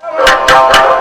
Thank.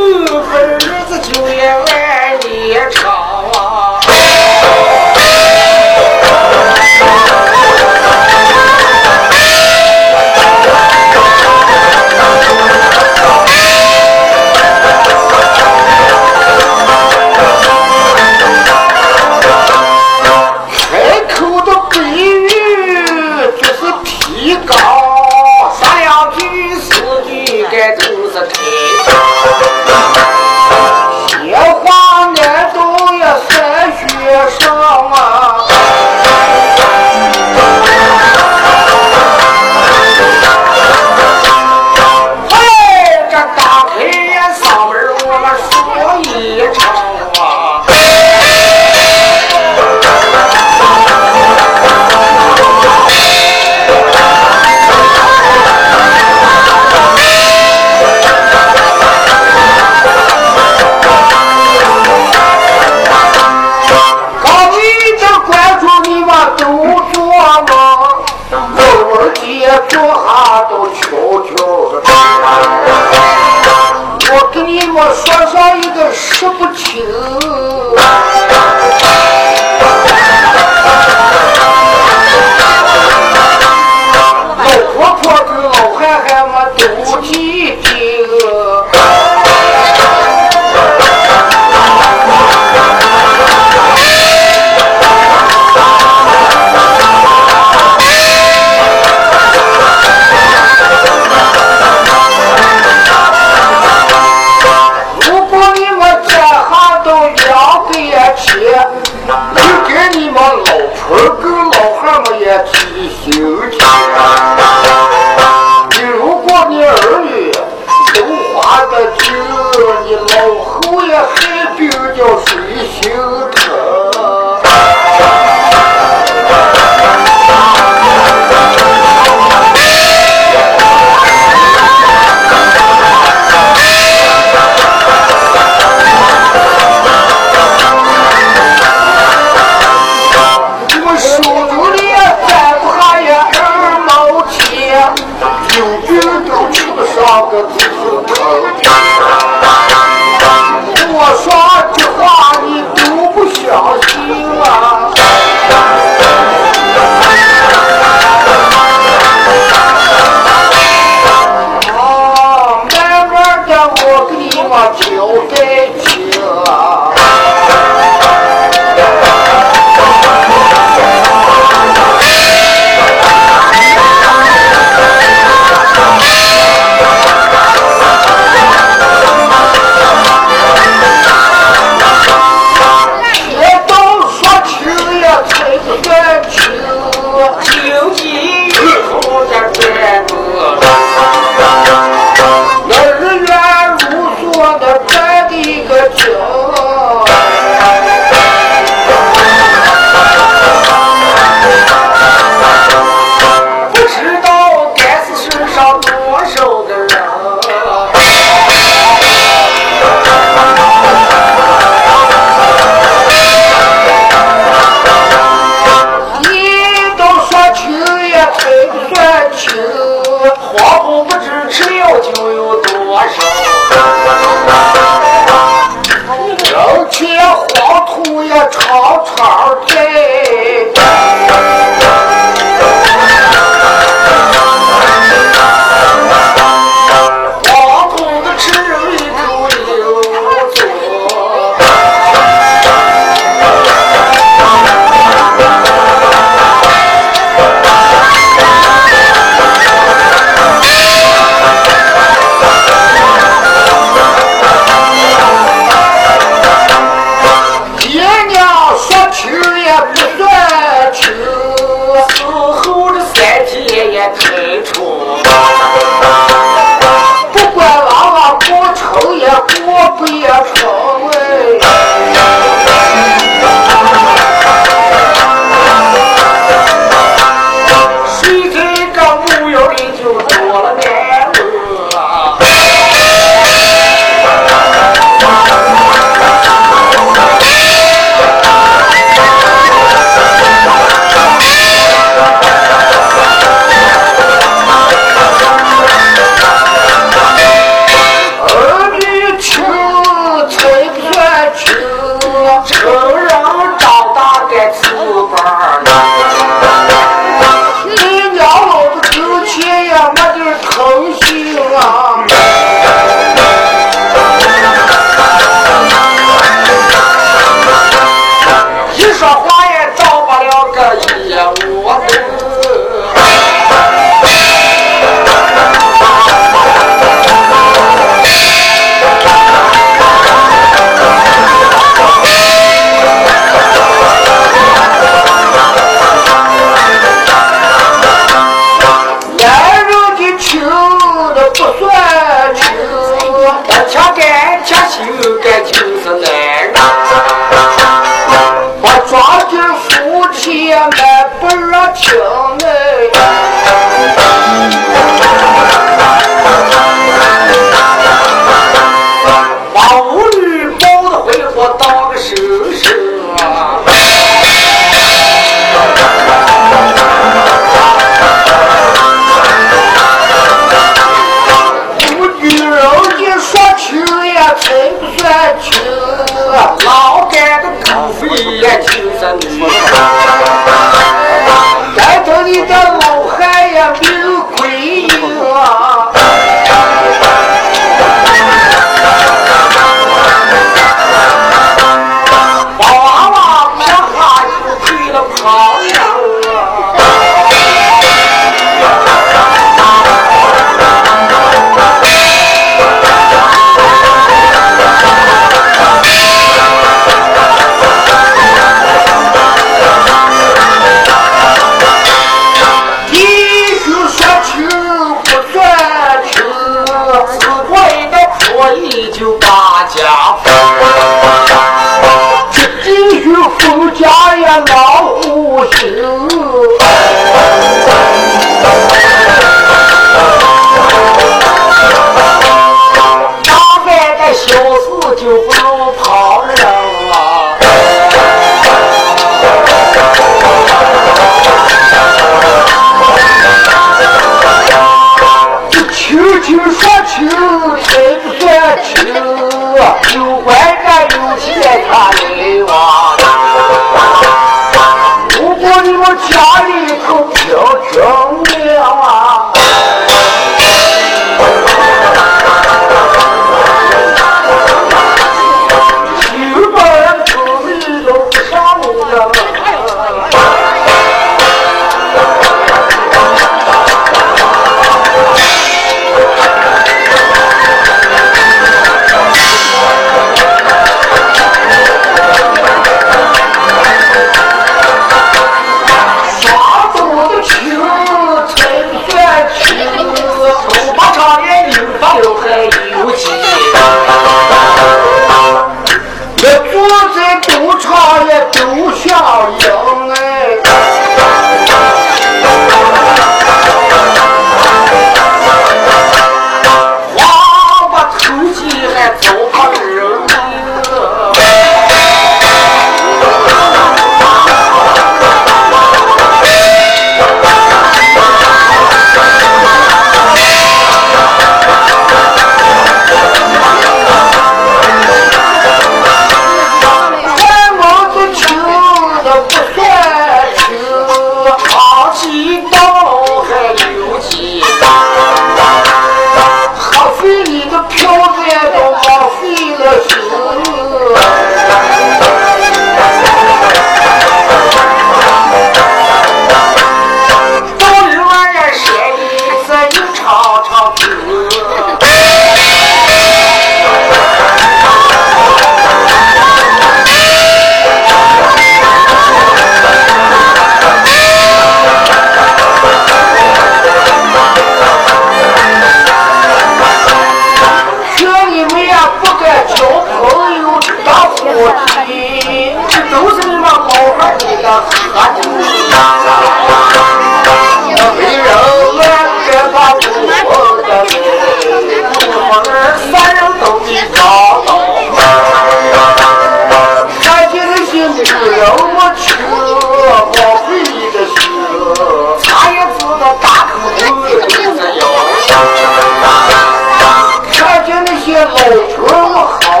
你死还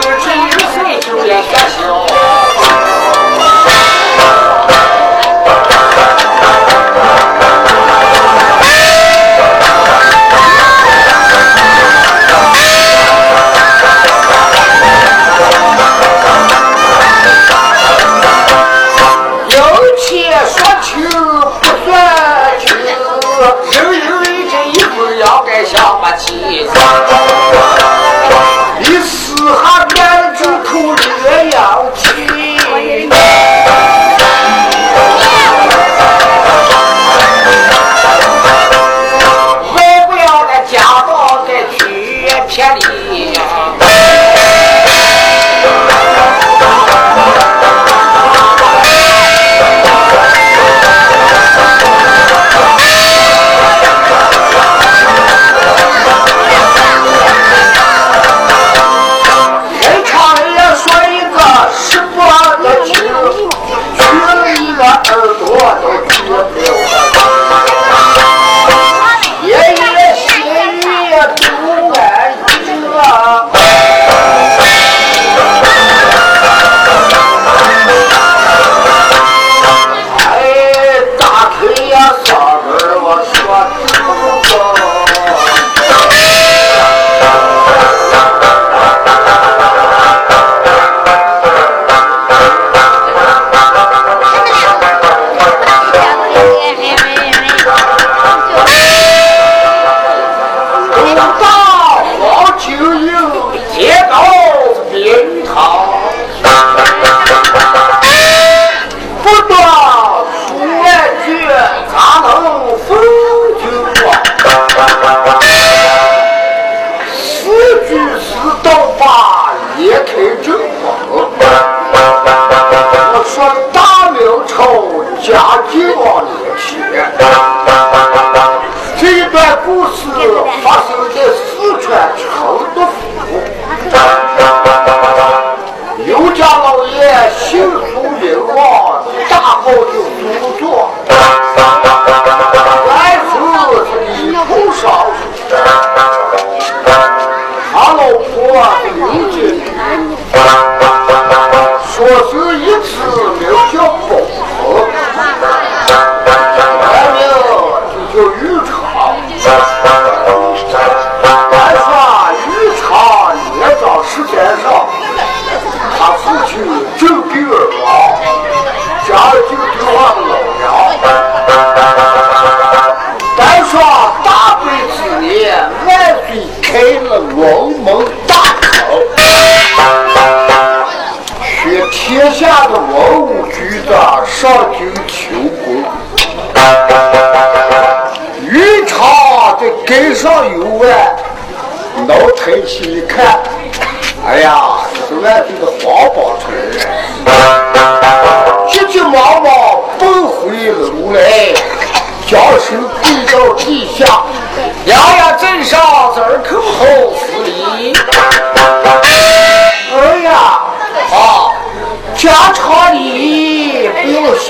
面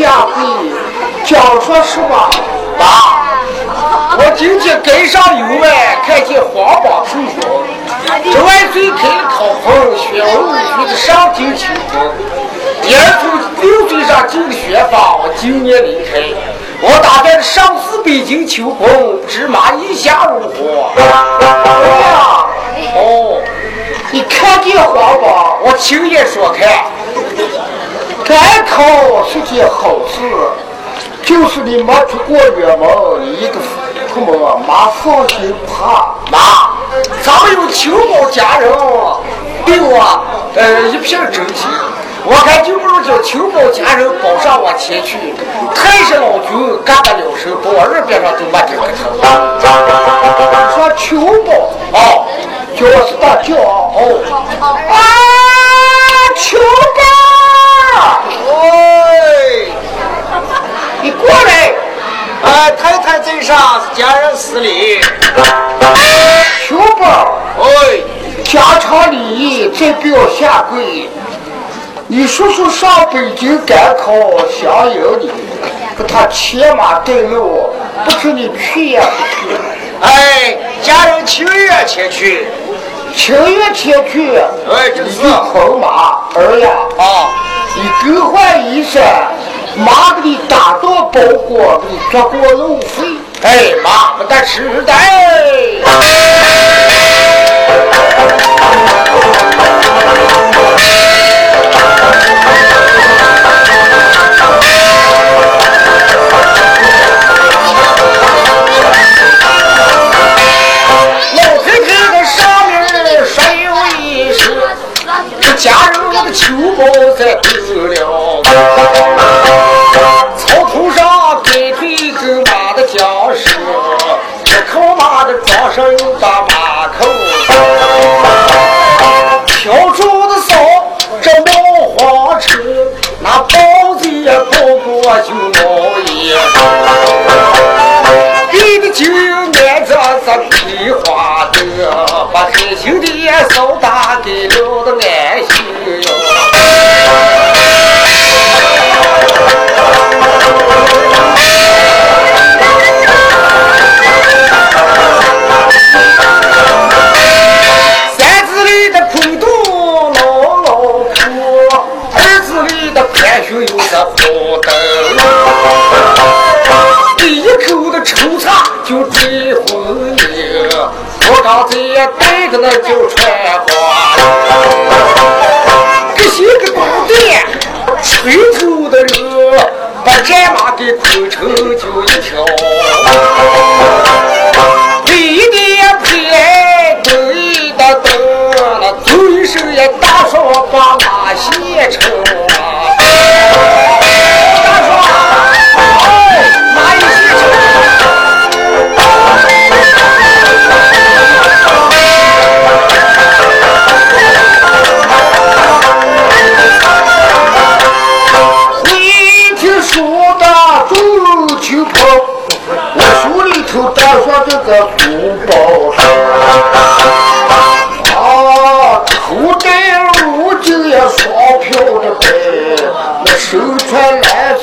下跪，讲说什么？爸，我今天街上游玩，看见黄榜出风，这外嘴开了口风，宣武举子上京求婚。第二从六嘴上进了宣方，我今年离开。我打算上次北京求婚，芝麻一下如何？儿呀，哦，你看见黄榜？我亲眼所看。赶考是件好事，就是你没出过远门，你一个父母妈放心怕。妈，咱们有求保家人，对我呃一片真心。我看就不如叫求保家人保上我前去。太上老君干得了手，把我二边上都没这个头。说求保啊，叫我是大叫哦啊，求保！喂，你过来，哎，太太在上家人施礼。求保！喂，家常礼仪再不要下跪。你叔叔上北京赶考，想有你，可他牵马带路，不知你去呀不去？哎，家人情愿前去。情愿前去，哎，这是捆马儿呀！啊，你更换衣裳，妈给你打到包裹，给你做过路费。哎，妈不得吃的。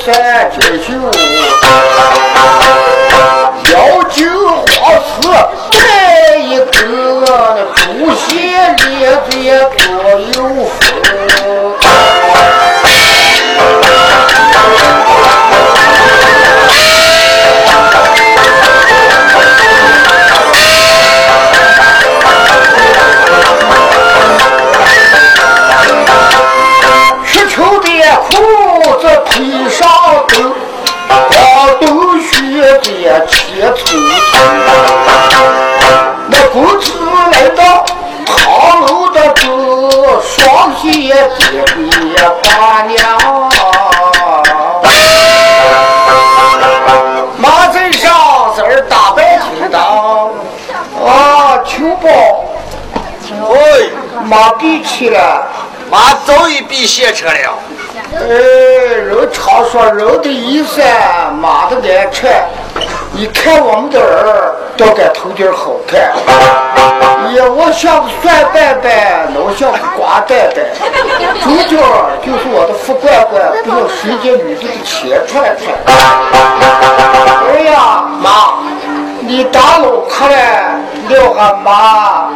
穿蓝衫去了。妈早已被卸车了。哎，人常说人的衣衫，马的难穿。你看我们的儿，倒该头点好看。呀，我像个蒜瓣瓣，我像个瓜蛋蛋。主角就是我的富罐罐，不要随着女子的钱串串。哎呀，妈，你打老客了，撂俺妈，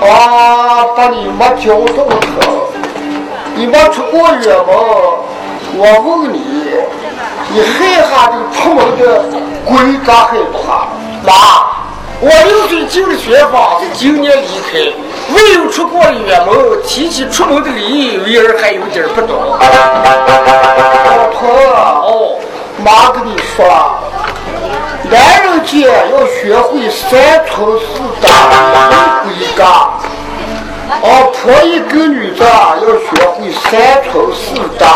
啊，把你妈脚冻疼。你没出过远门，我问你，你害怕这个出门的鬼咋害怕？妈，我六岁进了学坊，今年离开，未有出过远门，提起出门的礼，为儿还有点不懂。老婆，哦，妈跟你说，男人间要学会三从四德，家。哦，婆一个女的要学会三从四德。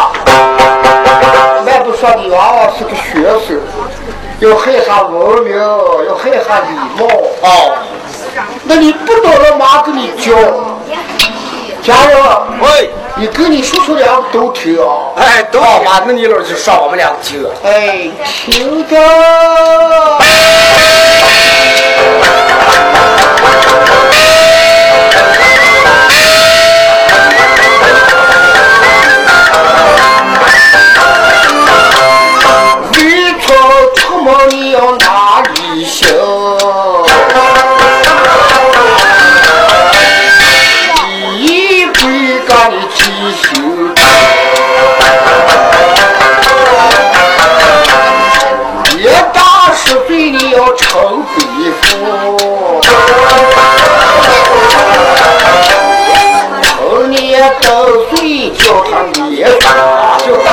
那不说你娃娃是个学生，要害下文明，要害下礼貌。哦，那你不懂了，妈给你教。家人，喂，你跟你叔叔两个都听啊。哎，都好妈，那你老就说我们两个听。哎，听着。叫他别打就大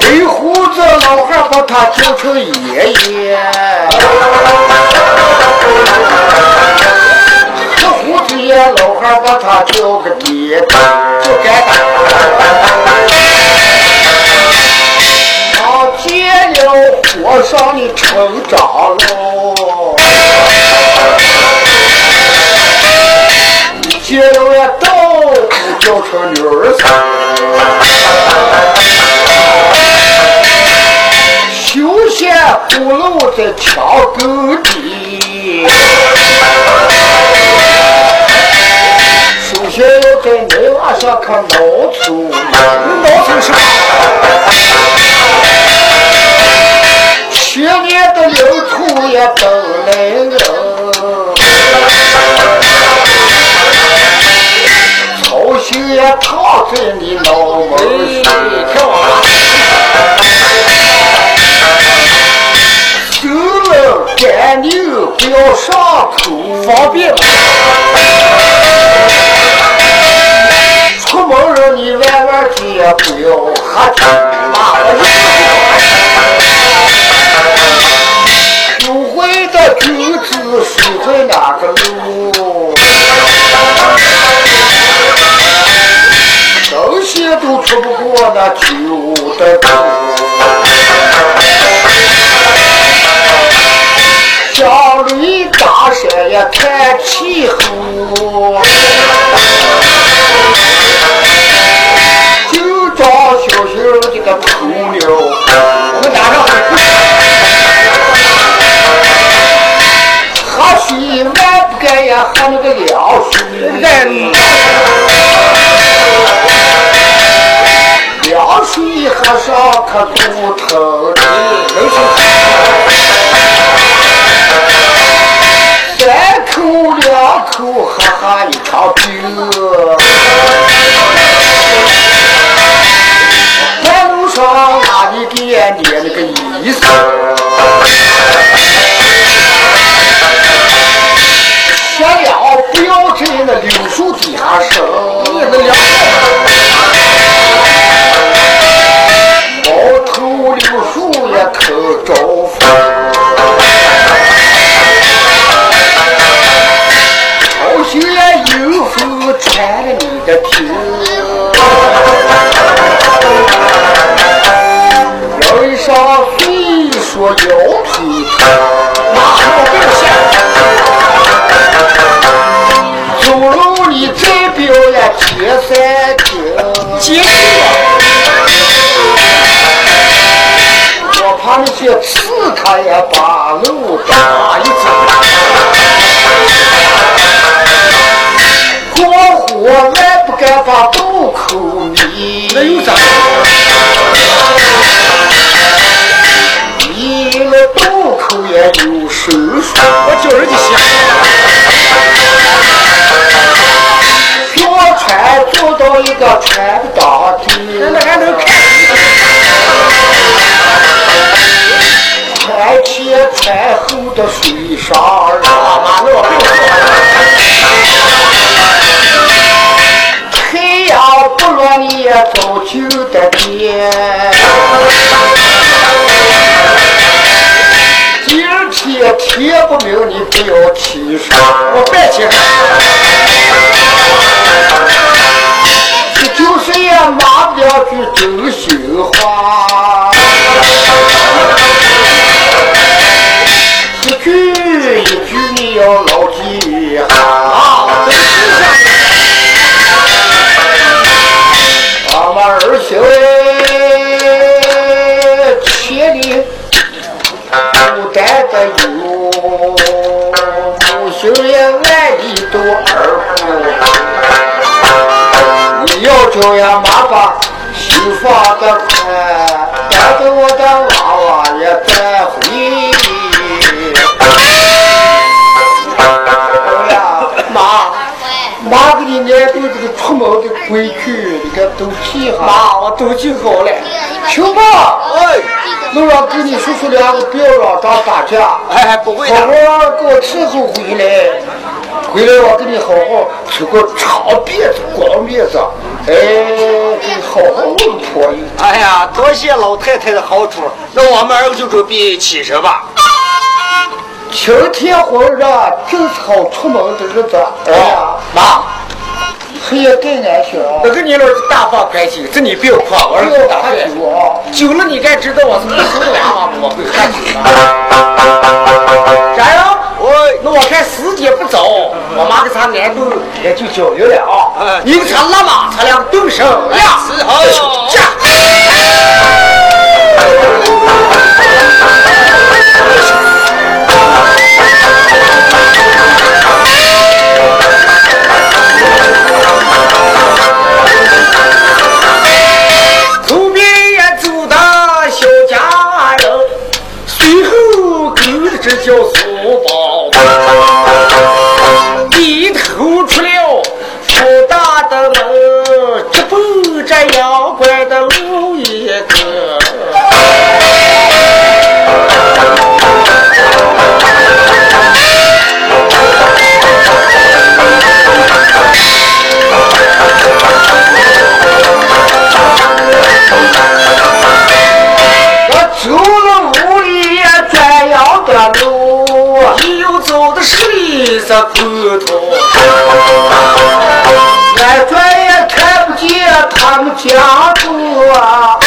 白胡子老汉把他叫成爷爷这胡子爷老汉把他叫个爹就该打他见了和尚的成长了别了我到处叫她女儿搜修鞋不漏在墙根底。首先要在牛瓦上看到处摸到处是血年的流出也都来了套着你脑门上跳。走了，赶牛不要上口方便。出门了，你万万记不要喝酒。酒会的酒子输在哪个路？喝不过那酒的沟小驴打山呀太气候就找小小的个朋友喝水我不敢呀喝那个凉水。你喝上可多疼的，三口两口喝喝一条酒，我路上把你爹点那个意思，想要不要这那柳树底下生？你的两个。母亲也爱你多儿妇。你要叫呀妈把心放得宽，带着我的娃娃也带回。哎呀，妈。妈给你安排这个出门的规矩，你看都记哈。妈，我都记好了。行吧，哎，我让给你叔叔两个不要让仗打架，哎，不会好好的。给我伺候回来。回来我给你好好吃个长辫子、光辫子，哎，给你好好弄破衣。哎呀，多谢老太太的好处，那我们二个就准备起身吧。晴天火热，正是好出门的日子。哎呀，妈，黑夜更难选啊！那个你老是大放开心，这你不要夸，我儿子打饭。酒啊！酒了你该知道我是娃娃，我会喝酒啊。啥呀？我，那我看时间不早，我妈给咱安顿也就交流了啊哎。你给他拉嘛，他俩动手呀。是好驾。里这骨头，俺转也看不见他们家住啊。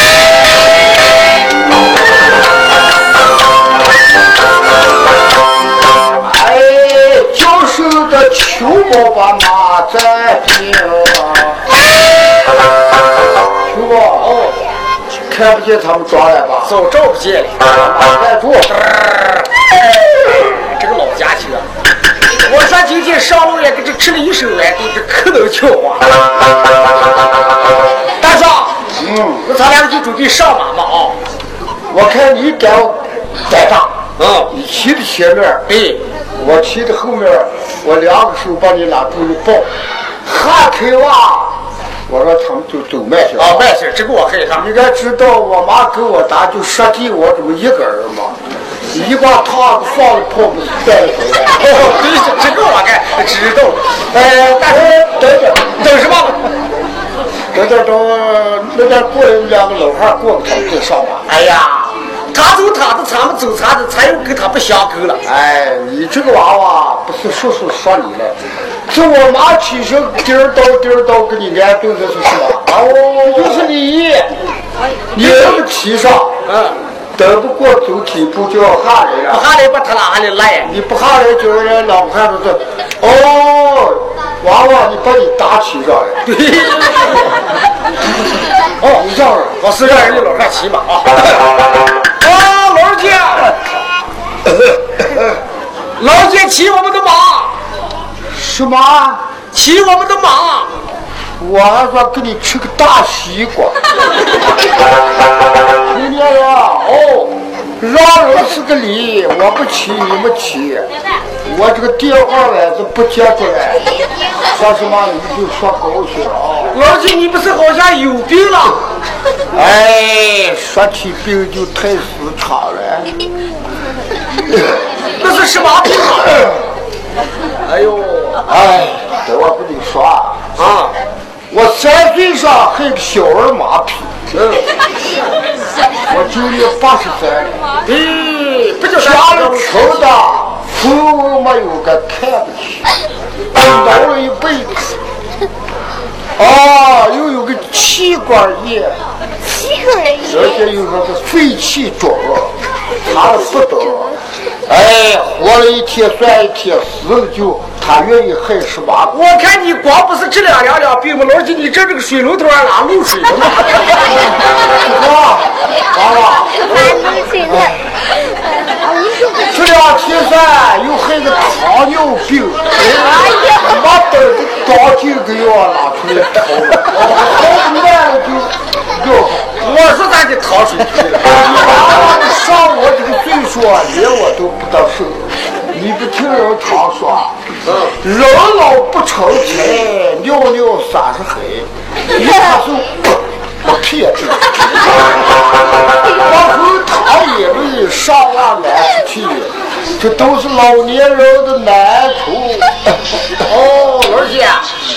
哎，教授的秋宝把马在听。秋宝，哦，看不见他们抓来吧？早照不见了。马在住。这个老家伙啊！上路也给这吃了一手来，都这可能巧啊！大壮，嗯，那咱俩就准备上马嘛啊！我看你赶我带上，嗯，你骑的前面，哎，我骑的后面，我两个手把你拉住一抱，哈开哇！我说他们就走慢些啊，卖去，这个我害怕。你该知道，我妈给我打就说地我这么一个人嘛，一把汤放了泡不是带了回来。哦，对，这个我该知道。哎，大哥，等等，等什么？等等等，那边过来两个老汉过来，他们就上吧。哎呀，他走他的，咱们走他的，才又跟他不相勾了。哎，你这个娃娃不是叔叔说你了，是我妈起身颠儿叨颠儿叨给你安顿的是什么？哦，就是你，你这么骑上，嗯，等不过走几步就要下来了不了。下来把他拉下来来。你不下来就让人老汉子说，哦，娃娃你把你打起上来。对。哦，你这样，我是让人家老汉骑马啊。老姐，老姐，骑我们的马，什么？骑我们的马？我还说给你吃个大西瓜。年轻人，哦，让人是个礼，我不骑，你们骑。我这个电话呢是不接的嘞，说什么你们就说狗去了啊。老姐，你不是好像有病了？哎，说起病就太时常了。那是什么病啊？哎呦，哎，这我跟你说啊，啊，我三岁上还个小儿麻痹，嗯，我今年八十三了，咦，不就家里穷的，父母没有个看不起，老了一辈子。哦，又有个气管炎，而且又说是肺气肿，查了不得。哎，活了一天算一天，死了就他愿意还是吧？我看你光不是这两两两病嘛，老姐，你这这个水龙头还拉漏水了吗？啊，娃娃，这两天噻又害个糖尿病，妈等的当几个药拿出来掏，好慢了就要。我是咱的糖水去了。娃娃你上我这个岁数啊，连我都不得受。你不听人常说，人老不成才，尿尿三十黑，你他 是不骗的。往后他也没上岸来出去，这都是老年人的难处。哦，老姐，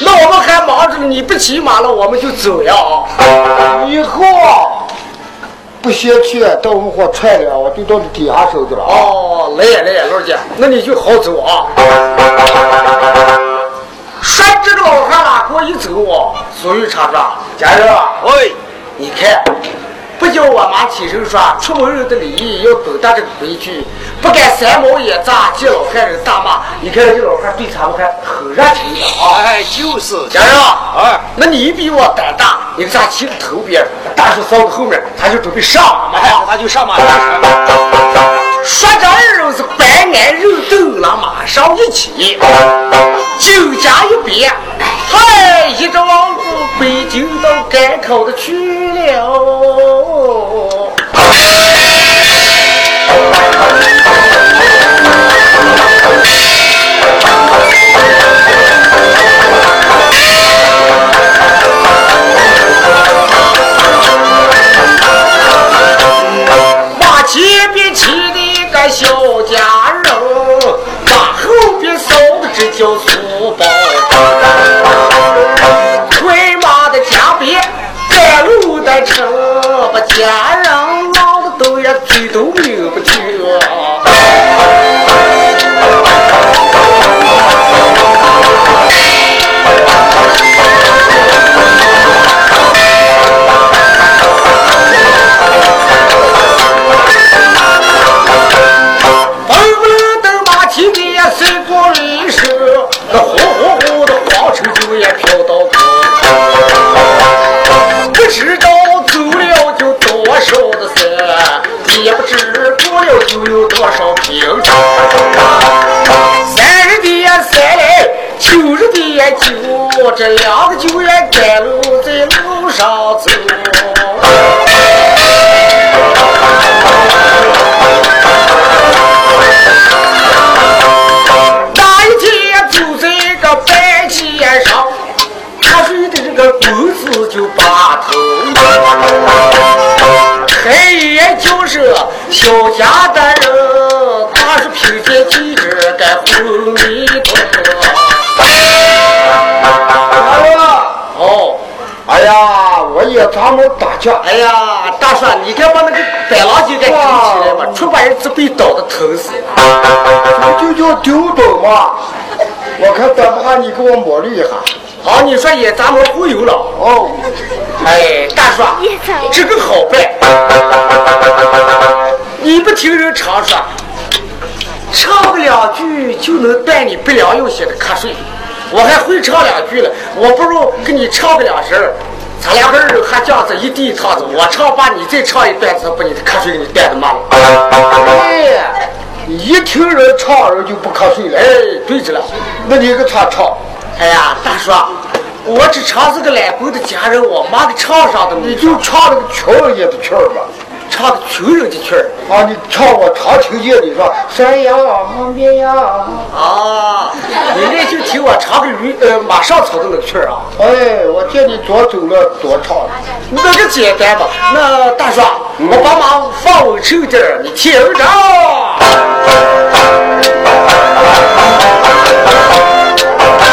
那我们还忙着呢，你不骑马了，我们就走呀。以后啊，不嫌弃，到我们火踹了，我就到你底下守着了啊。哦，来呀来呀，老姐，那你就好走啊。说这个老汉哪给我一走啊，所以厂长，家人啊，喂，你看，不叫我妈起身说，出门人的礼仪要懂得这个规矩，不敢三毛眼扎见老汉人大骂。你看这老汉对咱们还很热情的啊。哎，就是，家人啊，哎，那你比我胆大，你给咱骑在头边，大叔扫到后面，他就准备上马哎嘛。，那就上马了。说这二人是白眼肉斗了马上一起，酒家一别，嗨，一只老虎被惊到，赶口子去了。都也也不知过了就有多少平。三日的三来，九日的九，这两个九也赶路在路上走。小家的人，他是凭借气质该昏迷的。哦，哎呀，我也咱们打架，哎呀，大帅，你看把那个白狼精给顶起来嘛，出把人只被倒的疼死。这就叫丢斗嘛。我看等不下你给我抹绿一下。好，你说也咱们忽悠了。哦，哎，大叔，这个好办。你不听人常说，唱个两句就能带你不良用心的瞌睡。我还会唱两句了，我不如给你唱个两声咱两个人还这样子一地一趟子，我唱把你再唱一段子，把你的瞌睡给你带的慢了。哎，一听人唱，人就不瞌睡了。哎，对着了。那你给他唱。哎呀，大叔，我只唱这个来过的家人，我妈给唱上的。你就唱那个穷人家的曲儿吧。唱个穷人的曲儿啊！你唱我常听见你说山羊绵羊啊！你那就听我唱个驴呃马上唱的那个曲儿啊！哎，我见你多走了多唱，那个简单吧？那大叔，我帮忙放稳抽点儿，你听着。大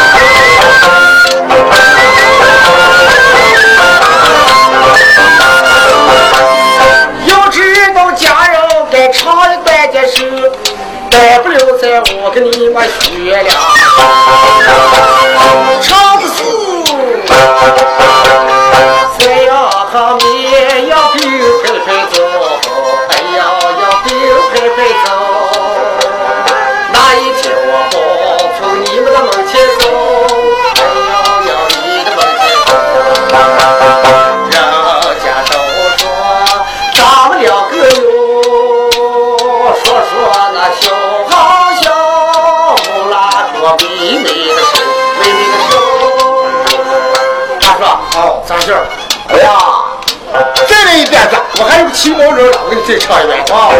人了，我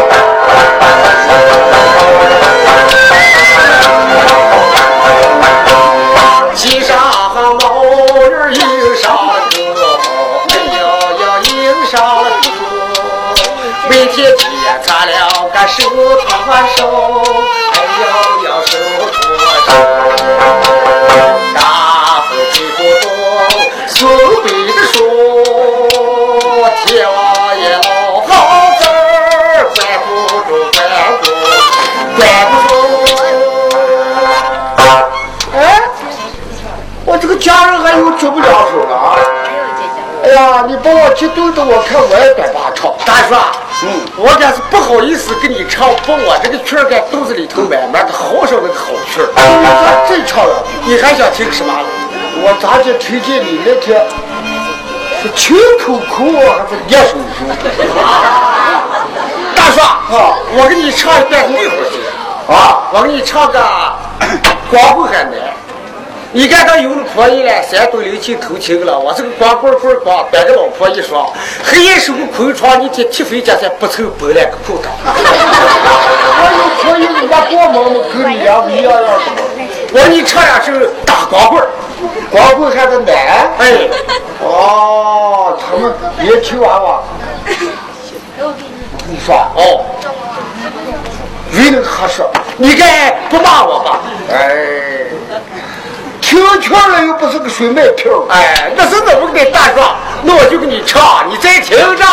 给你再唱一遍啊。骑上毛人迎上了歌，哎呀呀迎上了歌。每天见咱两个手擦手，呀，你帮我激动的，我看我也该把唱。大叔，嗯，我这是不好意思跟你唱，把我这个曲儿在肚子里头慢慢的好上那个好曲儿。你咋真唱了？你还想听什么？我咋就听见你那天是亲口口还是一手手？大叔啊，我给你唱一段那会儿去。啊，我给你唱个 光棍还难。你看他有了婆姨了，山东临清偷情了。我这个光棍棍光，带着老婆一双，黑夜守个空床，你天踢飞家才不凑包两个裤裆。我有婆姨，我家光忙嘛，跟你两不一样样的。我给你唱两首大光棍，光棍还得难。哎，哦，他们年轻娃娃。你说，哦，为那个合适。你该不骂我吧？哎，听劝了又不是个水麦票。哎，那是怎么个大壮？那我就给你唱，你再听着。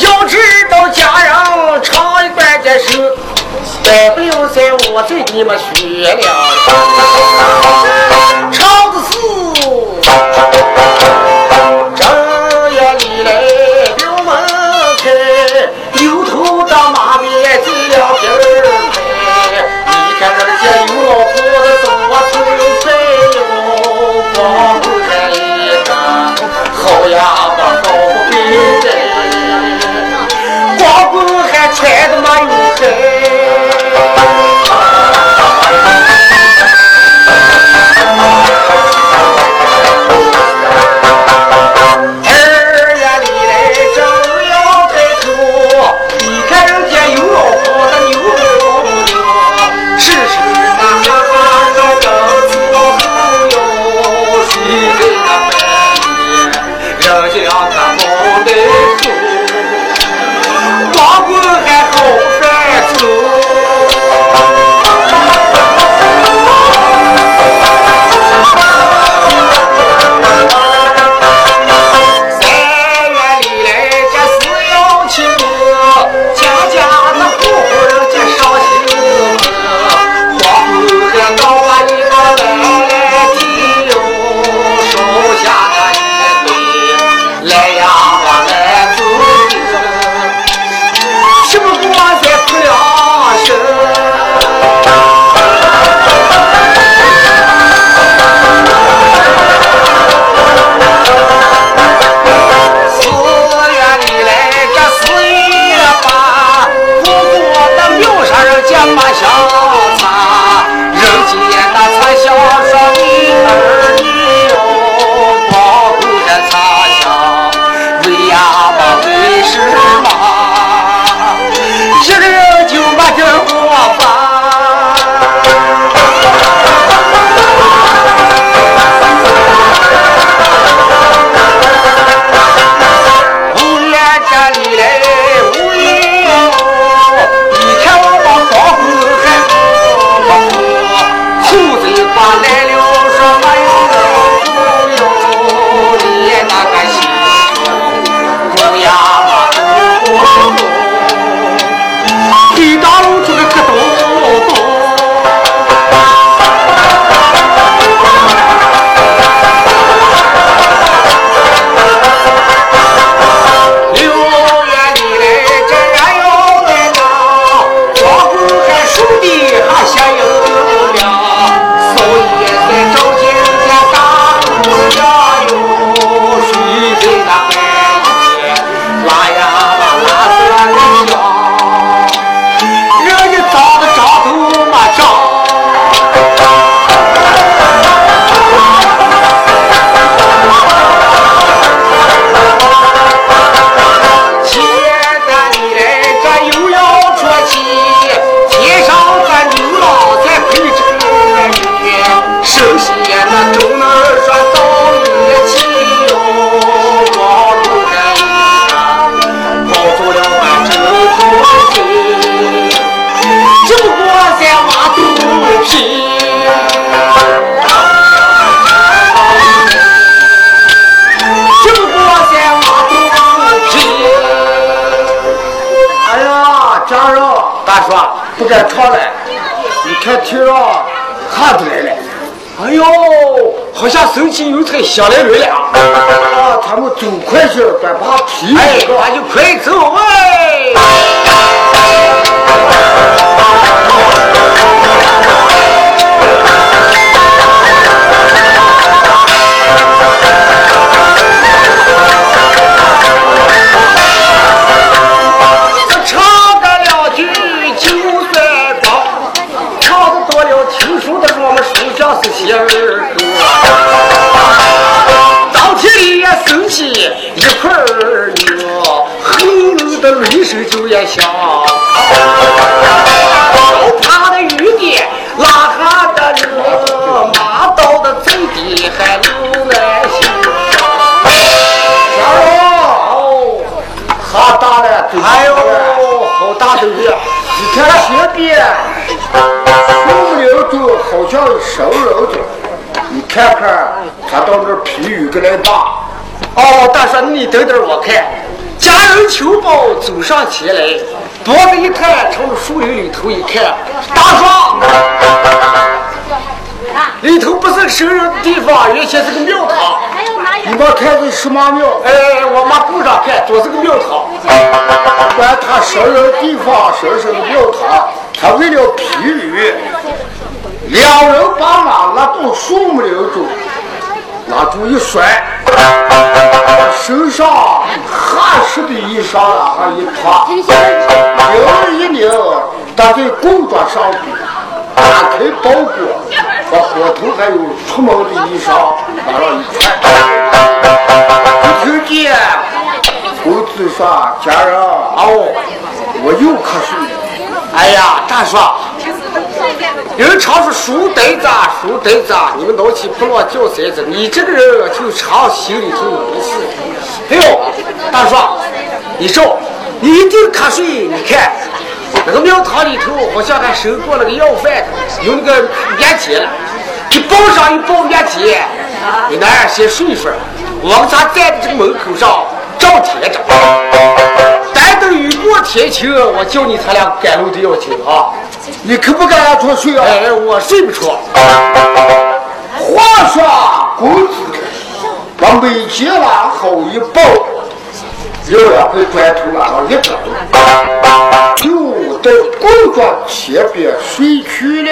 要知道家人唱一关键是，再不了在我再给你们学了，下来人了，啊！他们走快些，别怕皮。哎，那就快走来吧。哦，大叔，你等等我看，家人求宝走上前来，脖子一探，朝树林里头一看，大叔，里头不是生人的地方，原先是个庙堂。你们看这什么庙？哎，我妈顾上看，就是个庙堂。管他生人地方，生是个庙堂，他为了避雨，两人把马拉到树木林中。拿住一甩，身上汗湿的衣裳啊一脱，拧一拧，搭在供桌上边，打开包裹，把火头还有出门的衣裳往上一穿。就听见公子说：“家人，哦，我又瞌睡了。”哎呀，大叔。有人常说书呆子，书呆子，你们闹起不落叫三子。你这个人就常心里头没事。哎呦，大叔，你说你一定瞌睡。你看那个庙堂里头好像还收过那个要饭的，有那个面巾了。你包上一包面巾，你那样先睡一睡。我们仨站在这个门口上照天着，待等雨过天晴，我叫你他俩赶路的要紧啊。你可不敢着睡啊！哎，我睡不着。话说，公子把美巾往后一抱，有两块砖头往上一搁，就在公庄前边睡去了。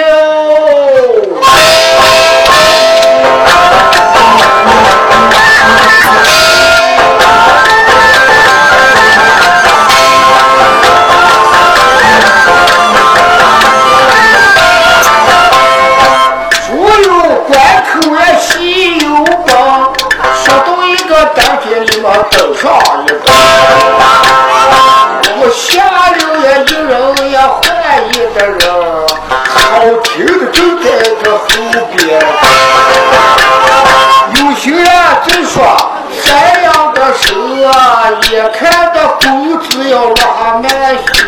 登上一个，我下流也一人也换一个人，好听的就在这后边。有些人就说山羊的蛇，一看到狗子要拉满血。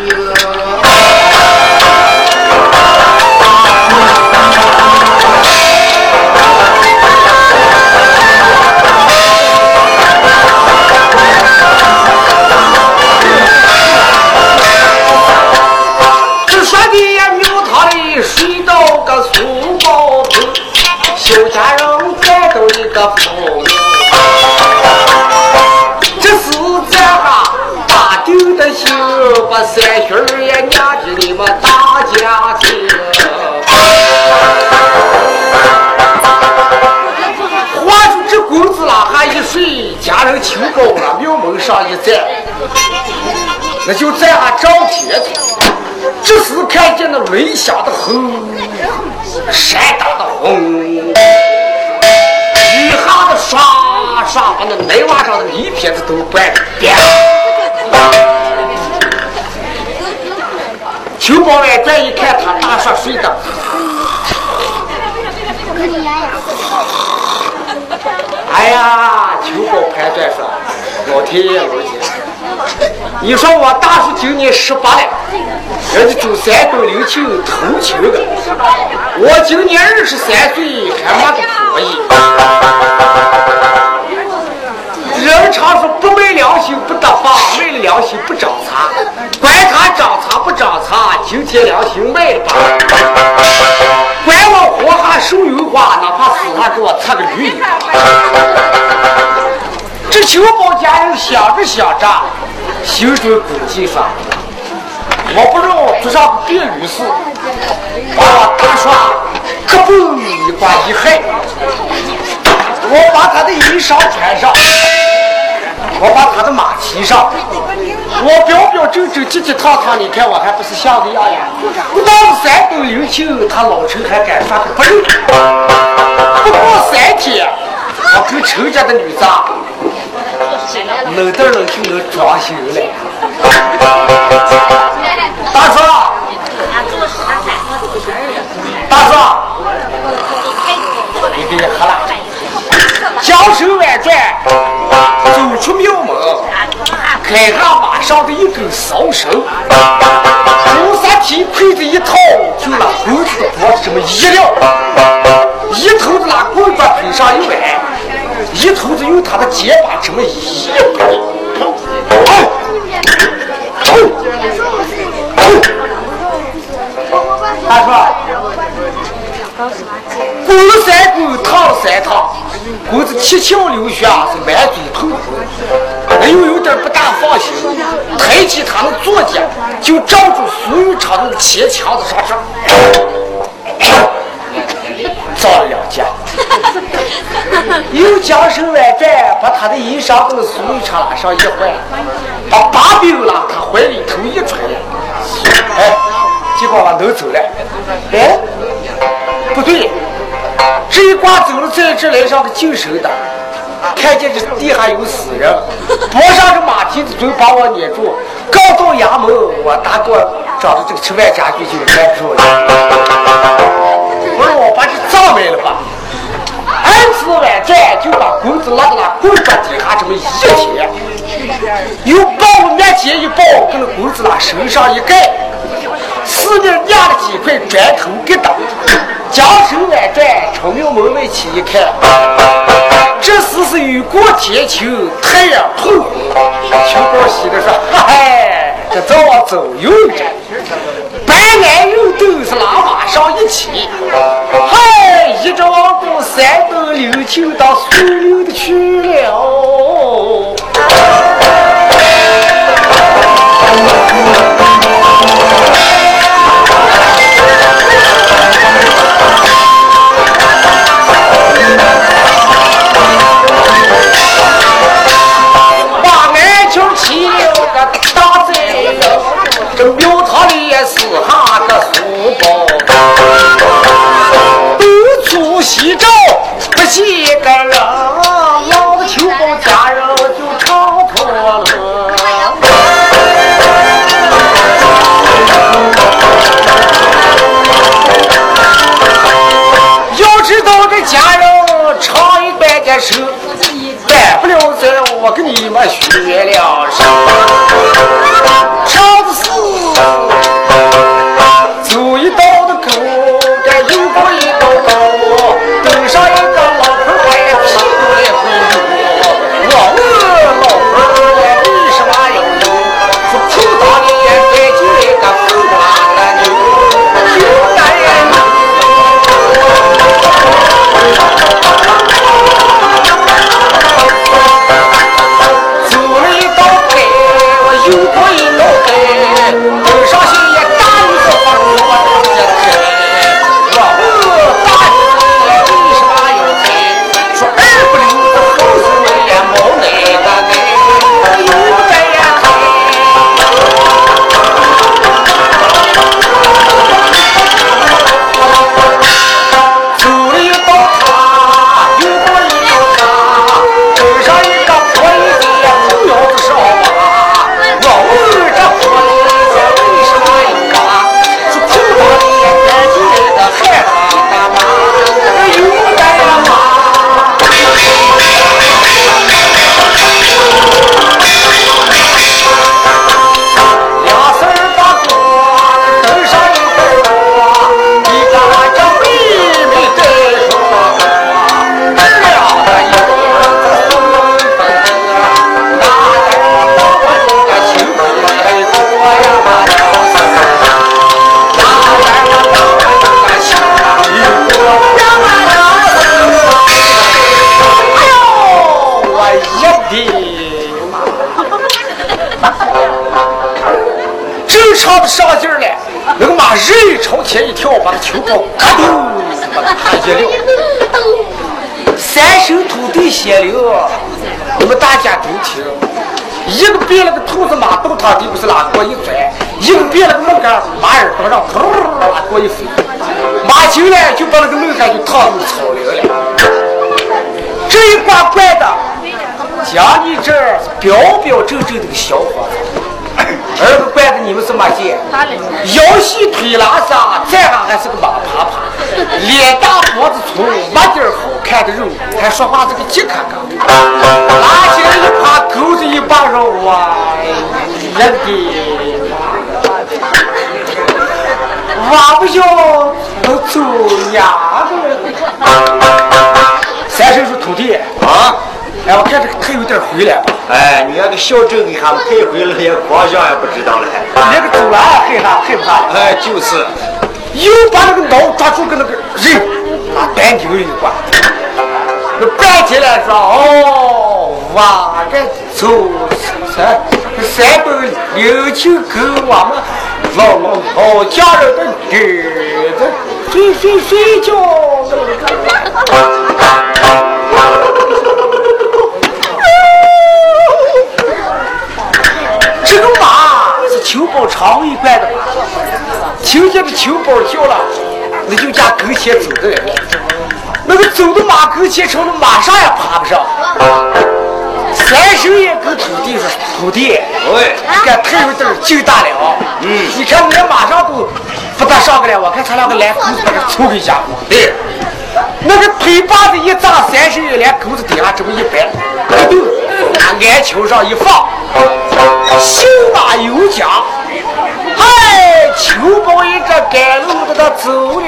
睡，家人清高了，庙门上一站，那就在俺张天子。这时看见那雷响的轰，山打的轰。下子刷刷把那门瓦上的泥片子都掰了，秋宝外再一看，他大帅睡的。哎呀，秋宝判断说，老天爷老天，你说我大叔今年十八了，人家住山东临清投亲的，我今年二十三岁，还没个婆姨。人常说不昧良心不得法，昧了良心不长茶。管他长茶不长茶，今天良心卖了吧。管我活下受油花，哪怕死下给我擦个驴。这秋宝家人想着想着，心中估计说：我不让做上个变驴事，把我大刷可不一刮一害。我把他的衣裳穿上。我把他的马骑上，我表表正正、急急堂堂，你看我还不是像个样样？到了山东临清，他老陈还敢说不认。不过三天，我跟陈家的女子冷得能就能装修了。大叔，大叔，你别喝了，江山万转。走出庙门，看看马上的一根扫绳，红纱提筷子一套，就拿棍子的脖子这么一撂，一头子拿棍子腿上一歪，一头子用他的肩膀这么一摆，他说：“滚三滚，烫三烫。”公子七窍流血啊，是满嘴痛苦，哎呦，有点不大放心。抬起他的左肩，就照住苏玉昌那个前墙子上说：“造了两箭。”又将身外转，把他的衣裳跟苏玉昌拉上一换，把把柄拉他怀里头一揣，哎，结果我能走了。哎，不对。这一挂走了，在这来上个救手的，看见这地下有死人，脖上这马蹄子都把我撵住。刚到衙门，我大哥找的这个吃饭家具就拦住了。我说我把这葬没了吧。二次完转，就把棍子拉到那棍把底下这么一贴，又把我面前一抱，跟那棍子拿身上一盖，四面压了几块砖头疙瘩。将手弯转，朝庙门外去一看，这时是雨过天晴，太阳透红。秋高喜的说：“哈嗨，这早晚走又着，白男人都是拉马上一起，嗨，一直往东山东临清到苏州的去了。”东出西找不见个前一跳，把那球包嘎丢把他拍下了。三手土地显灵，你们大家都听。一个别了个兔子马到他地不是拉过一拽，一个别了个木杆马耳朵上噗拉过一飞，马进来就把那个木杆就烫入草林了。这一挂怪的，讲你这儿标标正正的个小伙子。二个怪的你们是嘛见？腰细腿拉撒，再上还是个马爬爬，脸大脖子粗，没点儿好看的肉，还说话这个急咔咔，拉起来一趴钩子一把肉 啊，也得挖不下都走呀的。三叔说徒弟啊，哎，我看这个腿有点回来吧。哎，你那个小郑给他们退回来，也光想也不知道了。那个走了害怕害怕，哎，就是，又把那个脑抓住跟那个人拿半丢一挂，那半截来说哦，哇这走三三百六九够我们老老老家人的儿子睡睡睡觉。这个马是秋宝常委管的马，听见这秋宝叫了，那就家跟前走的。人，那个走的马跟前，成了马上也爬不上。三手也跟土地说：“徒弟，喂，干腿有点劲大了。嗯，你看我马上都不大上个了，我看他两个连钩子把这凑一下。对，那个腿把子一扎，三手也连钩子底下这么一摆，咕咚，俺球上一放，心马有奖。嗨，秋宝一个赶路的他走了。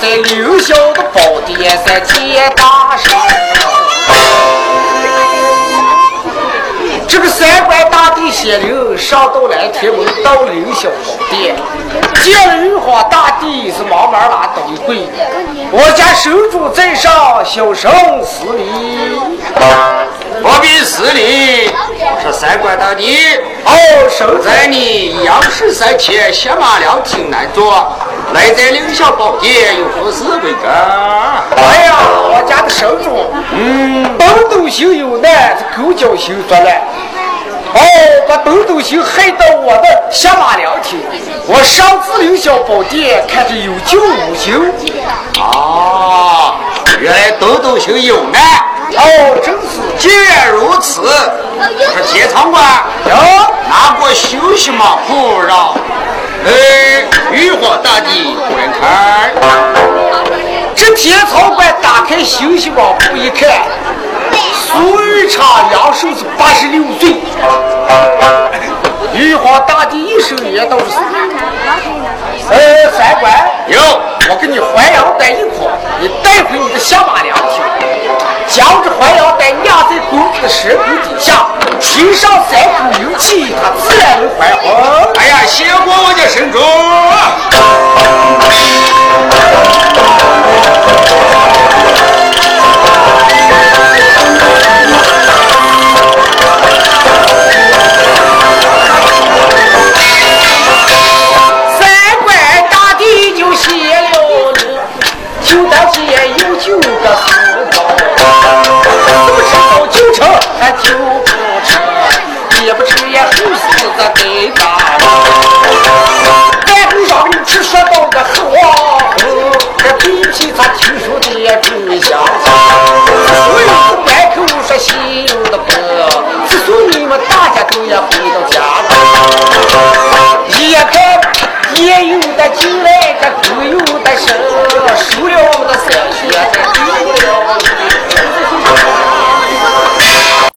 在刘晓的宝殿上见大圣。这个三官大帝地仙灵上到来天门到凌霄宝殿，见了玉皇大帝是忙忙拉倒一跪，我家神主在上，小生施礼。不必施礼，我是三官大帝。哦，生在你杨氏三千下马良挺难做，来在灵霄宝殿有何事为根？哎呀，我家的神主，嗯，东斗星有难，这狗脚星作乱。哦，把东斗星害到我的下马凉亭，我上次灵霄宝殿，看着有救无救。啊，原来东斗星有难。哦，真是。既然如此，我说天仓官，哟，拿过休息嘛，不让，哎，玉皇大帝观看。这天仓官打开休息马铺一看，苏玉昌阳寿是八十六岁。玉皇大帝一手也都是。呃，三官，有，我给你还阳带一筐，你带回你的下马凉亭，将这还阳带压在公子的舌头底下，亲上三口牛气，他自然能还好。哎呀，谢过我的神主子给他。大姑娘，你吃说到个死，这脾气他亲说的也比你强。所以不买口说心的不，自从你们大家都要回到家。一个也有的进来，这不有的生，输了。